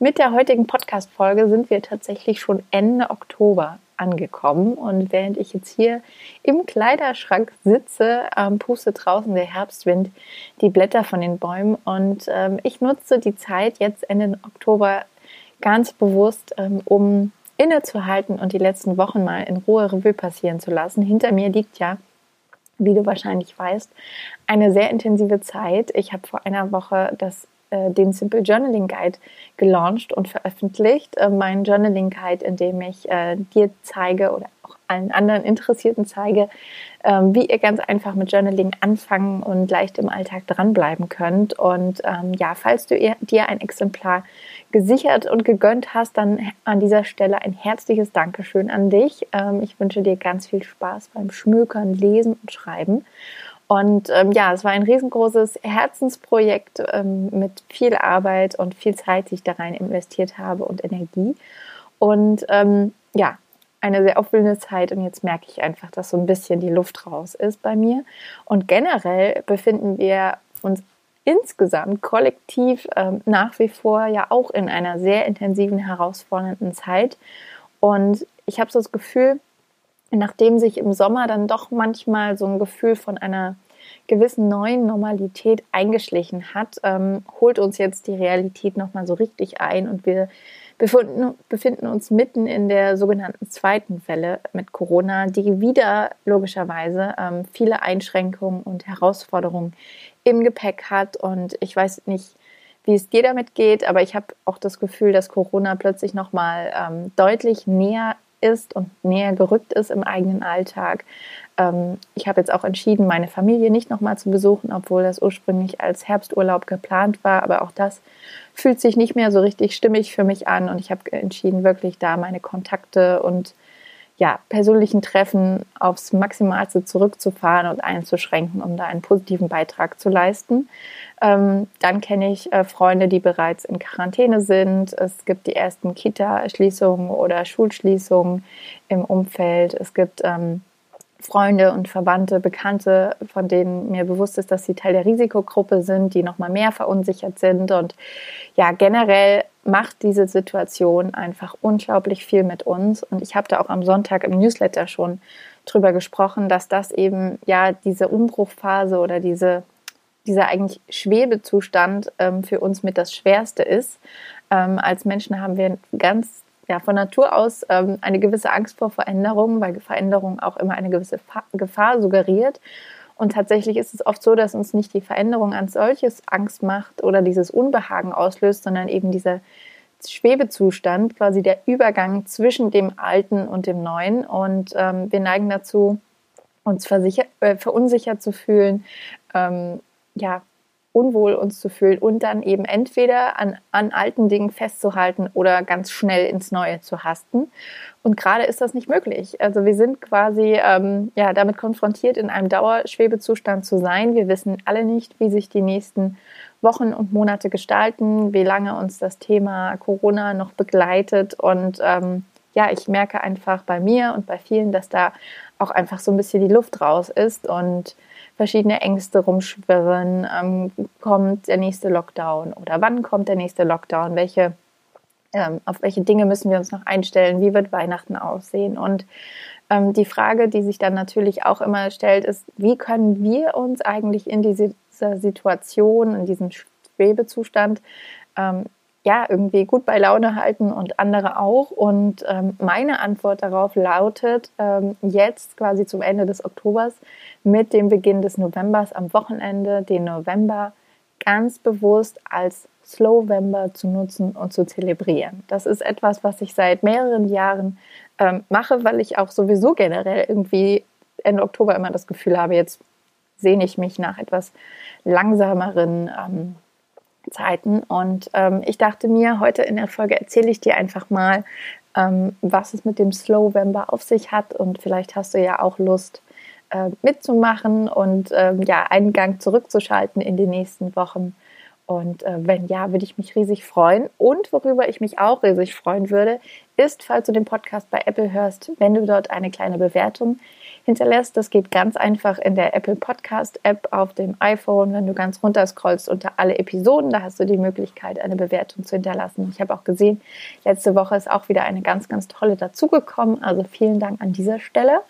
Mit der heutigen Podcast-Folge sind wir tatsächlich schon Ende Oktober angekommen. Und während ich jetzt hier im Kleiderschrank sitze, ähm, pustet draußen der Herbstwind die Blätter von den Bäumen. Und ähm, ich nutze die Zeit jetzt Ende Oktober ganz bewusst, ähm, um innezuhalten und die letzten Wochen mal in Ruhe Revue passieren zu lassen. Hinter mir liegt ja wie du wahrscheinlich weißt, eine sehr intensive Zeit. Ich habe vor einer Woche das äh, den Simple Journaling Guide gelauncht und veröffentlicht. Äh, mein Journaling Guide, in dem ich äh, dir zeige oder auch allen anderen Interessierten zeige, ähm, wie ihr ganz einfach mit Journaling anfangen und leicht im Alltag dranbleiben könnt. Und ähm, ja, falls du dir ein Exemplar gesichert und gegönnt hast, dann an dieser Stelle ein herzliches Dankeschön an dich. Ähm, ich wünsche dir ganz viel Spaß beim Schmökern, Lesen und Schreiben. Und ähm, ja, es war ein riesengroßes Herzensprojekt ähm, mit viel Arbeit und viel Zeit, die ich da rein investiert habe und Energie. Und ähm, ja, eine sehr aufwühlende Zeit und jetzt merke ich einfach, dass so ein bisschen die Luft raus ist bei mir. Und generell befinden wir uns insgesamt kollektiv ähm, nach wie vor ja auch in einer sehr intensiven, herausfordernden Zeit. Und ich habe so das Gefühl, nachdem sich im Sommer dann doch manchmal so ein Gefühl von einer gewissen neuen Normalität eingeschlichen hat, ähm, holt uns jetzt die Realität nochmal so richtig ein und wir befinden, befinden uns mitten in der sogenannten zweiten Welle mit Corona, die wieder logischerweise ähm, viele Einschränkungen und Herausforderungen im Gepäck hat. Und ich weiß nicht, wie es dir damit geht, aber ich habe auch das Gefühl, dass Corona plötzlich nochmal ähm, deutlich näher ist und näher gerückt ist im eigenen Alltag. Ähm, ich habe jetzt auch entschieden, meine Familie nicht nochmal zu besuchen, obwohl das ursprünglich als Herbsturlaub geplant war. Aber auch das fühlt sich nicht mehr so richtig stimmig für mich an. Und ich habe entschieden, wirklich da meine Kontakte und ja, persönlichen Treffen aufs Maximalste zurückzufahren und einzuschränken, um da einen positiven Beitrag zu leisten. Ähm, dann kenne ich äh, Freunde, die bereits in Quarantäne sind. Es gibt die ersten Kita-Schließungen oder Schulschließungen im Umfeld. Es gibt ähm, Freunde und Verwandte, Bekannte, von denen mir bewusst ist, dass sie Teil der Risikogruppe sind, die noch mal mehr verunsichert sind. Und ja, generell macht diese Situation einfach unglaublich viel mit uns. Und ich habe da auch am Sonntag im Newsletter schon drüber gesprochen, dass das eben ja diese Umbruchphase oder diese, dieser eigentlich Schwebezustand ähm, für uns mit das Schwerste ist. Ähm, als Menschen haben wir ganz ja, von Natur aus ähm, eine gewisse Angst vor Veränderungen, weil Veränderung auch immer eine gewisse Gefahr suggeriert. Und tatsächlich ist es oft so, dass uns nicht die Veränderung als solches Angst macht oder dieses Unbehagen auslöst, sondern eben dieser Schwebezustand, quasi der Übergang zwischen dem Alten und dem Neuen. Und ähm, wir neigen dazu, uns äh, verunsichert zu fühlen, ähm, ja, unwohl uns zu fühlen und dann eben entweder an, an alten Dingen festzuhalten oder ganz schnell ins Neue zu hasten. Und gerade ist das nicht möglich. Also wir sind quasi ähm, ja, damit konfrontiert, in einem Dauerschwebezustand zu sein. Wir wissen alle nicht, wie sich die nächsten Wochen und Monate gestalten, wie lange uns das Thema Corona noch begleitet. Und ähm, ja, ich merke einfach bei mir und bei vielen, dass da auch einfach so ein bisschen die Luft raus ist und verschiedene Ängste rumschwirren. Ähm, kommt der nächste Lockdown oder wann kommt der nächste Lockdown? Welche, ähm, auf welche Dinge müssen wir uns noch einstellen? Wie wird Weihnachten aussehen? Und ähm, die Frage, die sich dann natürlich auch immer stellt, ist, wie können wir uns eigentlich in dieser Situation, in diesem Schwebezustand ähm, ja, irgendwie gut bei Laune halten und andere auch. Und ähm, meine Antwort darauf lautet, ähm, jetzt quasi zum Ende des Oktobers mit dem Beginn des Novembers am Wochenende, den November ganz bewusst als Slowember zu nutzen und zu zelebrieren. Das ist etwas, was ich seit mehreren Jahren ähm, mache, weil ich auch sowieso generell irgendwie Ende Oktober immer das Gefühl habe, jetzt sehne ich mich nach etwas langsameren ähm, Zeiten. Und ähm, ich dachte mir, heute in der Folge erzähle ich dir einfach mal, ähm, was es mit dem Slowember auf sich hat. Und vielleicht hast du ja auch Lust äh, mitzumachen und ähm, ja, einen Gang zurückzuschalten in den nächsten Wochen. Und äh, wenn ja, würde ich mich riesig freuen. Und worüber ich mich auch riesig freuen würde, ist, falls du den Podcast bei Apple hörst, wenn du dort eine kleine Bewertung hinterlässt. Das geht ganz einfach in der Apple Podcast App auf dem iPhone. Wenn du ganz runter scrollst unter alle Episoden, da hast du die Möglichkeit, eine Bewertung zu hinterlassen. Ich habe auch gesehen, letzte Woche ist auch wieder eine ganz, ganz tolle dazugekommen. Also vielen Dank an dieser Stelle.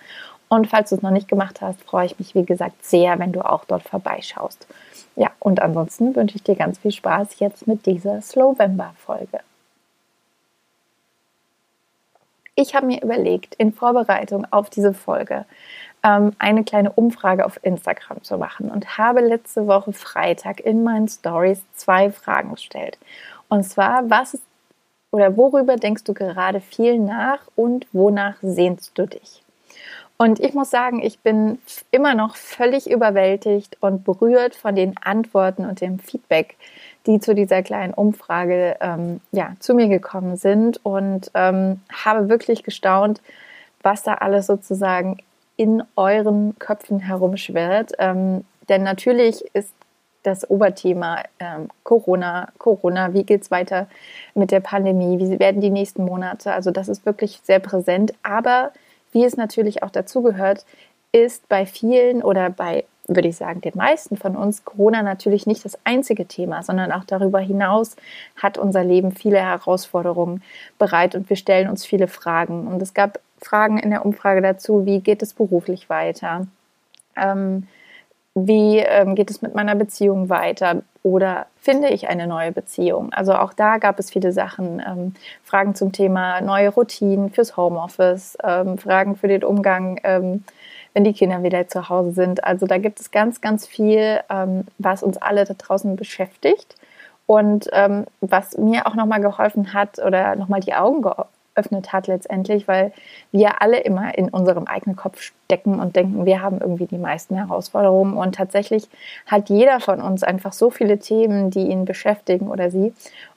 Und falls du es noch nicht gemacht hast, freue ich mich, wie gesagt, sehr, wenn du auch dort vorbeischaust. Ja, und ansonsten wünsche ich dir ganz viel Spaß jetzt mit dieser Slowember-Folge. Ich habe mir überlegt, in Vorbereitung auf diese Folge ähm, eine kleine Umfrage auf Instagram zu machen und habe letzte Woche Freitag in meinen Stories zwei Fragen gestellt. Und zwar, was ist oder worüber denkst du gerade viel nach und wonach sehnst du dich? Und ich muss sagen, ich bin immer noch völlig überwältigt und berührt von den Antworten und dem Feedback, die zu dieser kleinen Umfrage ähm, ja, zu mir gekommen sind. Und ähm, habe wirklich gestaunt, was da alles sozusagen in euren Köpfen herumschwirrt. Ähm, denn natürlich ist das Oberthema ähm, Corona, Corona, wie geht es weiter mit der Pandemie, wie werden die nächsten Monate, also das ist wirklich sehr präsent, aber wie es natürlich auch dazugehört, ist bei vielen oder bei würde ich sagen, den meisten von uns Corona natürlich nicht das einzige Thema, sondern auch darüber hinaus hat unser Leben viele Herausforderungen bereit und wir stellen uns viele Fragen. Und es gab Fragen in der Umfrage dazu, wie geht es beruflich weiter? Ähm, wie ähm, geht es mit meiner Beziehung weiter? Oder finde ich eine neue Beziehung? Also auch da gab es viele Sachen, ähm, Fragen zum Thema neue Routinen fürs Homeoffice, ähm, Fragen für den Umgang ähm, wenn die Kinder wieder zu Hause sind. Also da gibt es ganz, ganz viel, ähm, was uns alle da draußen beschäftigt und ähm, was mir auch nochmal geholfen hat oder nochmal die Augen geöffnet hat letztendlich, weil wir alle immer in unserem eigenen Kopf stecken und denken, wir haben irgendwie die meisten Herausforderungen und tatsächlich hat jeder von uns einfach so viele Themen, die ihn beschäftigen oder sie.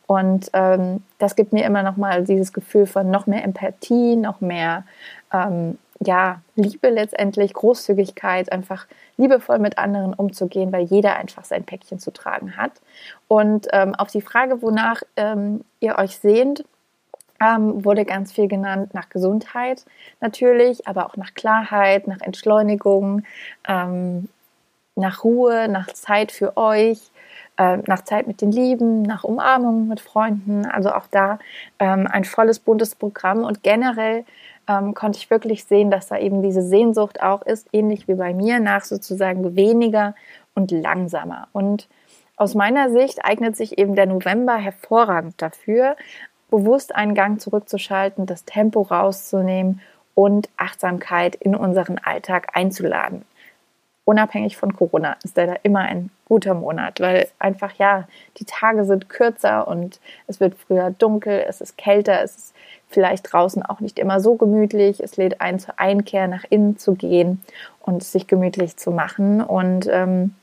Und ähm, das gibt mir immer nochmal dieses Gefühl von noch mehr Empathie, noch mehr ähm, ja, Liebe letztendlich, Großzügigkeit, einfach liebevoll mit anderen umzugehen, weil jeder einfach sein Päckchen zu tragen hat. Und ähm, auf die Frage, wonach ähm, ihr euch sehnt, ähm, wurde ganz viel genannt nach Gesundheit natürlich, aber auch nach Klarheit, nach Entschleunigung, ähm, nach Ruhe, nach Zeit für euch, äh, nach Zeit mit den Lieben, nach Umarmungen mit Freunden. Also auch da ähm, ein volles, buntes Programm und generell ähm, konnte ich wirklich sehen, dass da eben diese Sehnsucht auch ist, ähnlich wie bei mir, nach sozusagen weniger und langsamer. Und aus meiner Sicht eignet sich eben der November hervorragend dafür, bewusst einen Gang zurückzuschalten, das Tempo rauszunehmen und Achtsamkeit in unseren Alltag einzuladen unabhängig von Corona ist der da immer ein guter Monat, weil einfach ja, die Tage sind kürzer und es wird früher dunkel, es ist kälter, es ist vielleicht draußen auch nicht immer so gemütlich. Es lädt ein zur Einkehr nach innen zu gehen und sich gemütlich zu machen und ähm,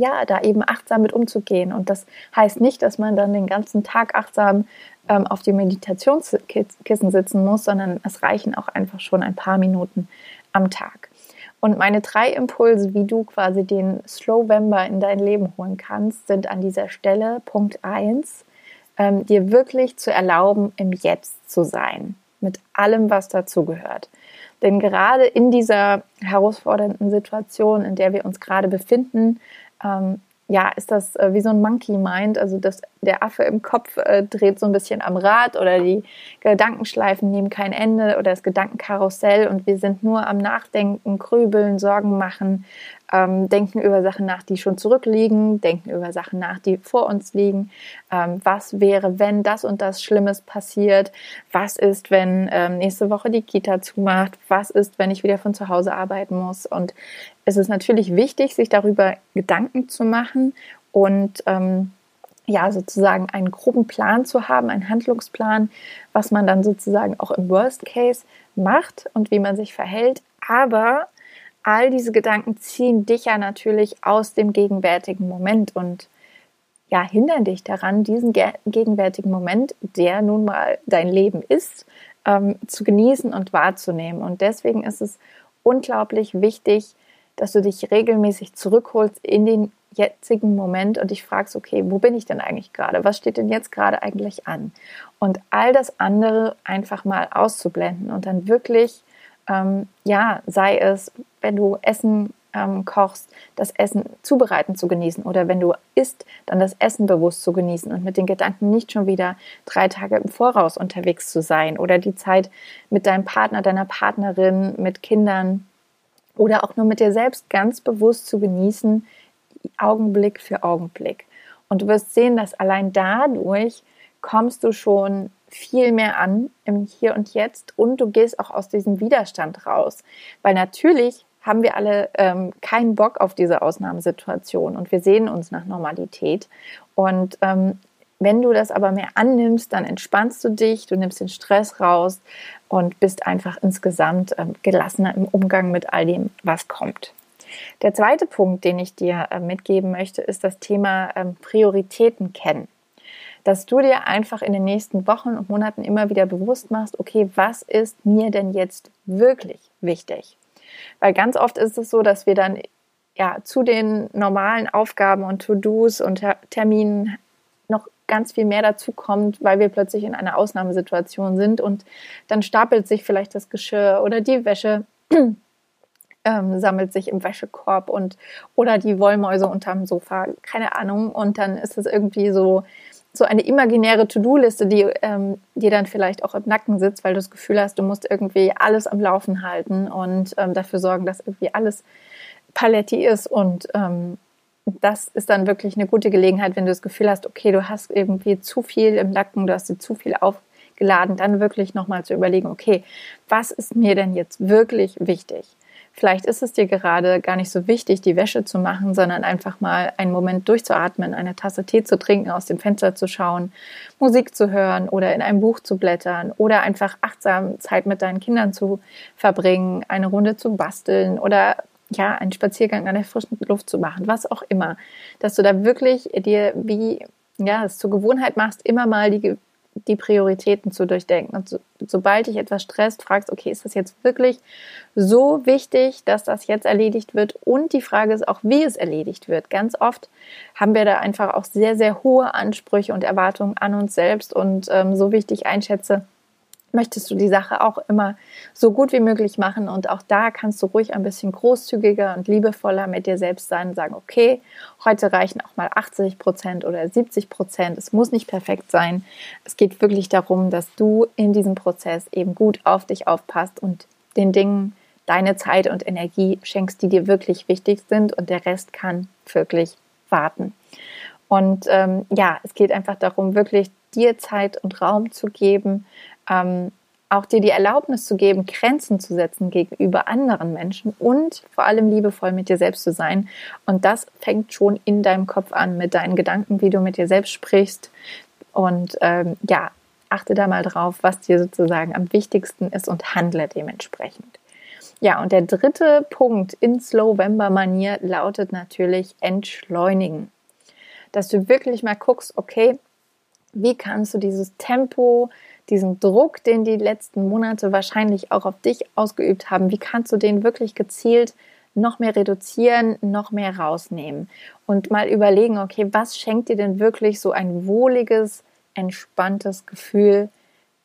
ja, da eben achtsam mit umzugehen. Und das heißt nicht, dass man dann den ganzen Tag achtsam ähm, auf die Meditationskissen sitzen muss, sondern es reichen auch einfach schon ein paar Minuten am Tag. Und meine drei Impulse, wie du quasi den Slowember in dein Leben holen kannst, sind an dieser Stelle Punkt 1, ähm, dir wirklich zu erlauben, im Jetzt zu sein, mit allem, was dazugehört. Denn gerade in dieser herausfordernden Situation, in der wir uns gerade befinden, ähm, ja, ist das äh, wie so ein Monkey Mind, also das, der Affe im Kopf äh, dreht so ein bisschen am Rad oder die Gedankenschleifen nehmen kein Ende oder das Gedankenkarussell und wir sind nur am Nachdenken, Grübeln, Sorgen machen, ähm, denken über Sachen nach, die schon zurückliegen, denken über Sachen nach, die vor uns liegen. Ähm, was wäre, wenn das und das Schlimmes passiert? Was ist, wenn ähm, nächste Woche die Kita zumacht? Was ist, wenn ich wieder von zu Hause arbeiten muss? Und es ist natürlich wichtig, sich darüber Gedanken zu machen und ähm, ja, sozusagen einen groben Plan zu haben, einen Handlungsplan, was man dann sozusagen auch im Worst Case macht und wie man sich verhält. Aber all diese Gedanken ziehen dich ja natürlich aus dem gegenwärtigen Moment und ja, hindern dich daran, diesen gegenwärtigen Moment, der nun mal dein Leben ist, ähm, zu genießen und wahrzunehmen. Und deswegen ist es unglaublich wichtig, dass du dich regelmäßig zurückholst in den jetzigen Moment und dich fragst, okay, wo bin ich denn eigentlich gerade? Was steht denn jetzt gerade eigentlich an? Und all das andere einfach mal auszublenden und dann wirklich, ähm, ja, sei es, wenn du Essen ähm, kochst, das Essen zubereiten zu genießen oder wenn du isst, dann das Essen bewusst zu genießen und mit den Gedanken nicht schon wieder drei Tage im Voraus unterwegs zu sein oder die Zeit mit deinem Partner, deiner Partnerin, mit Kindern oder auch nur mit dir selbst ganz bewusst zu genießen, Augenblick für Augenblick. Und du wirst sehen, dass allein dadurch kommst du schon viel mehr an im Hier und Jetzt und du gehst auch aus diesem Widerstand raus. Weil natürlich haben wir alle ähm, keinen Bock auf diese Ausnahmesituation und wir sehen uns nach Normalität. Und ähm, wenn du das aber mehr annimmst, dann entspannst du dich, du nimmst den Stress raus und bist einfach insgesamt ähm, gelassener im Umgang mit all dem, was kommt. Der zweite Punkt, den ich dir äh, mitgeben möchte, ist das Thema ähm, Prioritäten kennen. Dass du dir einfach in den nächsten Wochen und Monaten immer wieder bewusst machst, okay, was ist mir denn jetzt wirklich wichtig? Weil ganz oft ist es so, dass wir dann ja zu den normalen Aufgaben und To-Dos und Terminen noch ganz viel mehr dazu kommt, weil wir plötzlich in einer Ausnahmesituation sind und dann stapelt sich vielleicht das Geschirr oder die Wäsche ähm, sammelt sich im Wäschekorb und oder die Wollmäuse unterm Sofa, keine Ahnung. Und dann ist es irgendwie so so eine imaginäre To-Do-Liste, die ähm, dir dann vielleicht auch im Nacken sitzt, weil du das Gefühl hast, du musst irgendwie alles am Laufen halten und ähm, dafür sorgen, dass irgendwie alles paletti ist. Und ähm, das ist dann wirklich eine gute Gelegenheit, wenn du das Gefühl hast, okay, du hast irgendwie zu viel im Nacken, du hast dir zu viel aufgeladen, dann wirklich nochmal zu überlegen, okay, was ist mir denn jetzt wirklich wichtig? Vielleicht ist es dir gerade gar nicht so wichtig, die Wäsche zu machen, sondern einfach mal einen Moment durchzuatmen, eine Tasse Tee zu trinken, aus dem Fenster zu schauen, Musik zu hören oder in einem Buch zu blättern oder einfach achtsam Zeit mit deinen Kindern zu verbringen, eine Runde zu basteln oder ja, einen Spaziergang an der frischen Luft zu machen, was auch immer. Dass du da wirklich dir wie ja, es zur Gewohnheit machst, immer mal die die Prioritäten zu durchdenken. Und so, sobald dich etwas stresst, fragst, okay, ist das jetzt wirklich so wichtig, dass das jetzt erledigt wird? Und die Frage ist auch, wie es erledigt wird. Ganz oft haben wir da einfach auch sehr, sehr hohe Ansprüche und Erwartungen an uns selbst. Und ähm, so wichtig einschätze, möchtest du die Sache auch immer so gut wie möglich machen. Und auch da kannst du ruhig ein bisschen großzügiger und liebevoller mit dir selbst sein und sagen, okay, heute reichen auch mal 80 Prozent oder 70 Prozent. Es muss nicht perfekt sein. Es geht wirklich darum, dass du in diesem Prozess eben gut auf dich aufpasst und den Dingen deine Zeit und Energie schenkst, die dir wirklich wichtig sind. Und der Rest kann wirklich warten. Und ähm, ja, es geht einfach darum, wirklich dir Zeit und Raum zu geben, ähm, auch dir die Erlaubnis zu geben, Grenzen zu setzen gegenüber anderen Menschen und vor allem liebevoll mit dir selbst zu sein. Und das fängt schon in deinem Kopf an, mit deinen Gedanken, wie du mit dir selbst sprichst. Und ähm, ja, achte da mal drauf, was dir sozusagen am wichtigsten ist und handle dementsprechend. Ja, und der dritte Punkt in Slowember-Manier lautet natürlich entschleunigen. Dass du wirklich mal guckst, okay, wie kannst du dieses Tempo, diesen Druck, den die letzten Monate wahrscheinlich auch auf dich ausgeübt haben, wie kannst du den wirklich gezielt noch mehr reduzieren, noch mehr rausnehmen und mal überlegen, okay, was schenkt dir denn wirklich so ein wohliges, entspanntes Gefühl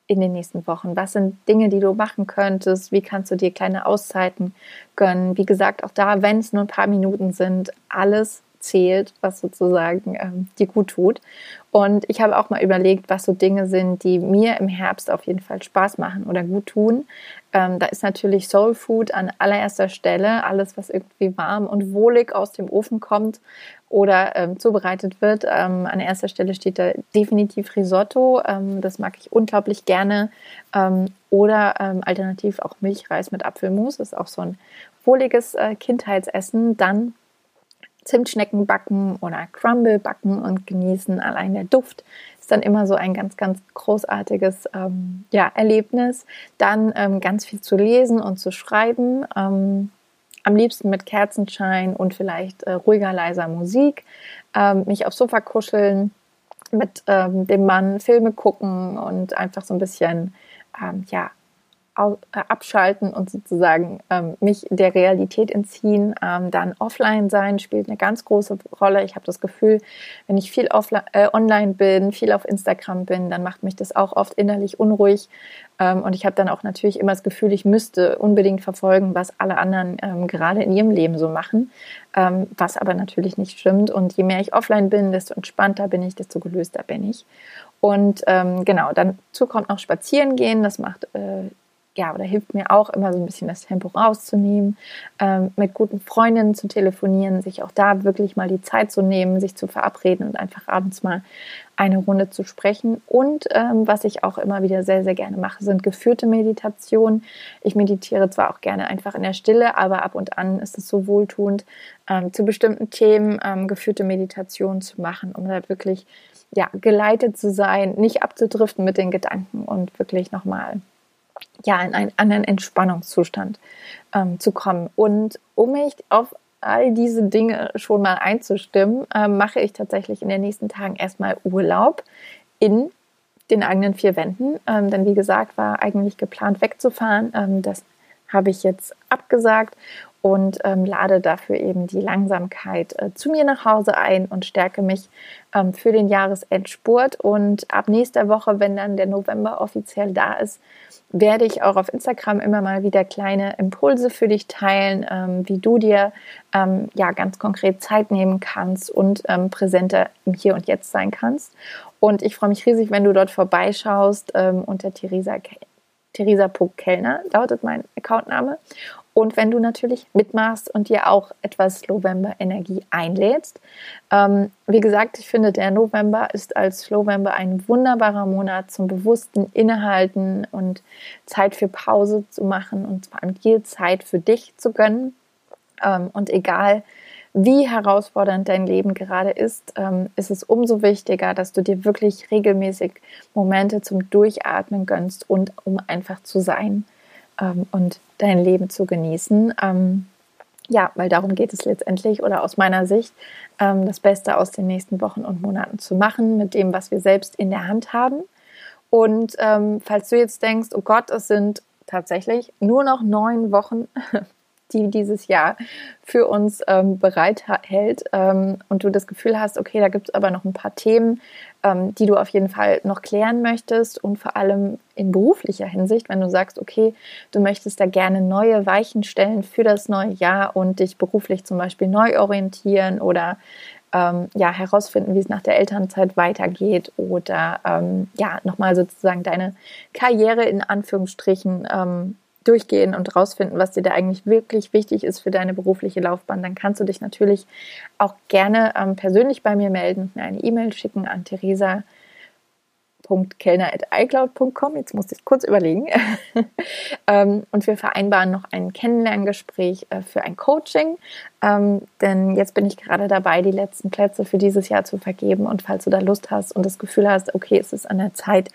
in den nächsten Wochen? Was sind Dinge, die du machen könntest? Wie kannst du dir kleine Auszeiten gönnen? Wie gesagt, auch da, wenn es nur ein paar Minuten sind, alles zählt, was sozusagen ähm, dir gut tut. Und ich habe auch mal überlegt, was so Dinge sind, die mir im Herbst auf jeden Fall Spaß machen oder gut tun. Ähm, da ist natürlich Soul Food an allererster Stelle, alles, was irgendwie warm und wohlig aus dem Ofen kommt oder ähm, zubereitet wird. Ähm, an erster Stelle steht da definitiv Risotto. Ähm, das mag ich unglaublich gerne. Ähm, oder ähm, alternativ auch Milchreis mit Apfelmus. Das ist auch so ein wohliges äh, Kindheitsessen. Dann Zimtschnecken backen oder Crumble backen und genießen. Allein der Duft ist dann immer so ein ganz, ganz großartiges ähm, ja, Erlebnis. Dann ähm, ganz viel zu lesen und zu schreiben. Ähm, am liebsten mit Kerzenschein und vielleicht äh, ruhiger, leiser Musik, ähm, mich aufs Sofa kuscheln, mit ähm, dem Mann Filme gucken und einfach so ein bisschen ähm, ja, abschalten und sozusagen ähm, mich der Realität entziehen. Ähm, dann offline sein spielt eine ganz große Rolle. Ich habe das Gefühl, wenn ich viel äh, online bin, viel auf Instagram bin, dann macht mich das auch oft innerlich unruhig. Ähm, und ich habe dann auch natürlich immer das Gefühl, ich müsste unbedingt verfolgen, was alle anderen ähm, gerade in ihrem Leben so machen, ähm, was aber natürlich nicht stimmt. Und je mehr ich offline bin, desto entspannter bin ich, desto gelöster bin ich. Und ähm, genau, dazu kommt noch Spazieren gehen. Das macht äh, ja, oder hilft mir auch immer so ein bisschen das Tempo rauszunehmen, ähm, mit guten Freundinnen zu telefonieren, sich auch da wirklich mal die Zeit zu nehmen, sich zu verabreden und einfach abends mal eine Runde zu sprechen. Und ähm, was ich auch immer wieder sehr, sehr gerne mache, sind geführte Meditationen. Ich meditiere zwar auch gerne einfach in der Stille, aber ab und an ist es so wohltuend, ähm, zu bestimmten Themen ähm, geführte Meditationen zu machen, um da wirklich ja, geleitet zu sein, nicht abzudriften mit den Gedanken und wirklich nochmal ja, in einen anderen Entspannungszustand ähm, zu kommen. Und um mich auf all diese Dinge schon mal einzustimmen, ähm, mache ich tatsächlich in den nächsten Tagen erstmal Urlaub in den eigenen vier Wänden. Ähm, denn wie gesagt, war eigentlich geplant wegzufahren. Ähm, das habe ich jetzt abgesagt und ähm, lade dafür eben die Langsamkeit äh, zu mir nach Hause ein und stärke mich ähm, für den Jahresendspurt. Und ab nächster Woche, wenn dann der November offiziell da ist, werde ich auch auf Instagram immer mal wieder kleine Impulse für dich teilen, ähm, wie du dir ähm, ja ganz konkret Zeit nehmen kannst und ähm, präsenter im Hier und Jetzt sein kannst. Und ich freue mich riesig, wenn du dort vorbeischaust ähm, unter Theresa Theresa.kellner lautet mein Accountname. Und wenn du natürlich mitmachst und dir auch etwas November-Energie einlädst. Ähm, wie gesagt, ich finde, der November ist als November ein wunderbarer Monat zum bewussten Innehalten und Zeit für Pause zu machen und vor allem dir Zeit für dich zu gönnen. Ähm, und egal, wie herausfordernd dein Leben gerade ist, ähm, ist es umso wichtiger, dass du dir wirklich regelmäßig Momente zum Durchatmen gönnst und um einfach zu sein ähm, und dein Leben zu genießen. Ähm, ja, weil darum geht es letztendlich oder aus meiner Sicht, ähm, das Beste aus den nächsten Wochen und Monaten zu machen mit dem, was wir selbst in der Hand haben. Und ähm, falls du jetzt denkst, oh Gott, es sind tatsächlich nur noch neun Wochen die dieses Jahr für uns ähm, bereithält ähm, und du das Gefühl hast, okay, da gibt es aber noch ein paar Themen, ähm, die du auf jeden Fall noch klären möchtest und vor allem in beruflicher Hinsicht, wenn du sagst, okay, du möchtest da gerne neue Weichen stellen für das neue Jahr und dich beruflich zum Beispiel neu orientieren oder ähm, ja, herausfinden, wie es nach der Elternzeit weitergeht oder ähm, ja, nochmal sozusagen deine Karriere in Anführungsstrichen ähm, durchgehen und rausfinden, was dir da eigentlich wirklich wichtig ist für deine berufliche Laufbahn, dann kannst du dich natürlich auch gerne ähm, persönlich bei mir melden und mir eine E-Mail schicken an Theresa kellner.icloud.com. Jetzt muss ich kurz überlegen. Ähm, und wir vereinbaren noch ein Kennenlerngespräch äh, für ein Coaching. Ähm, denn jetzt bin ich gerade dabei, die letzten Plätze für dieses Jahr zu vergeben. Und falls du da Lust hast und das Gefühl hast, okay, es ist an der Zeit,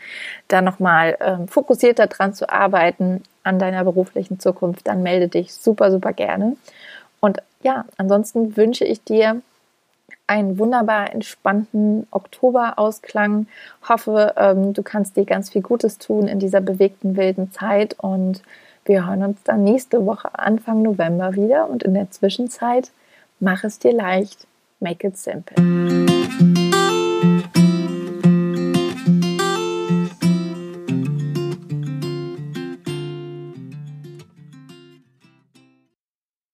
da nochmal ähm, fokussierter dran zu arbeiten an deiner beruflichen Zukunft, dann melde dich super, super gerne. Und ja, ansonsten wünsche ich dir einen wunderbar entspannten Oktoberausklang. Hoffe, ähm, du kannst dir ganz viel Gutes tun in dieser bewegten, wilden Zeit und wir hören uns dann nächste Woche Anfang November wieder und in der Zwischenzeit mach es dir leicht. Make it simple.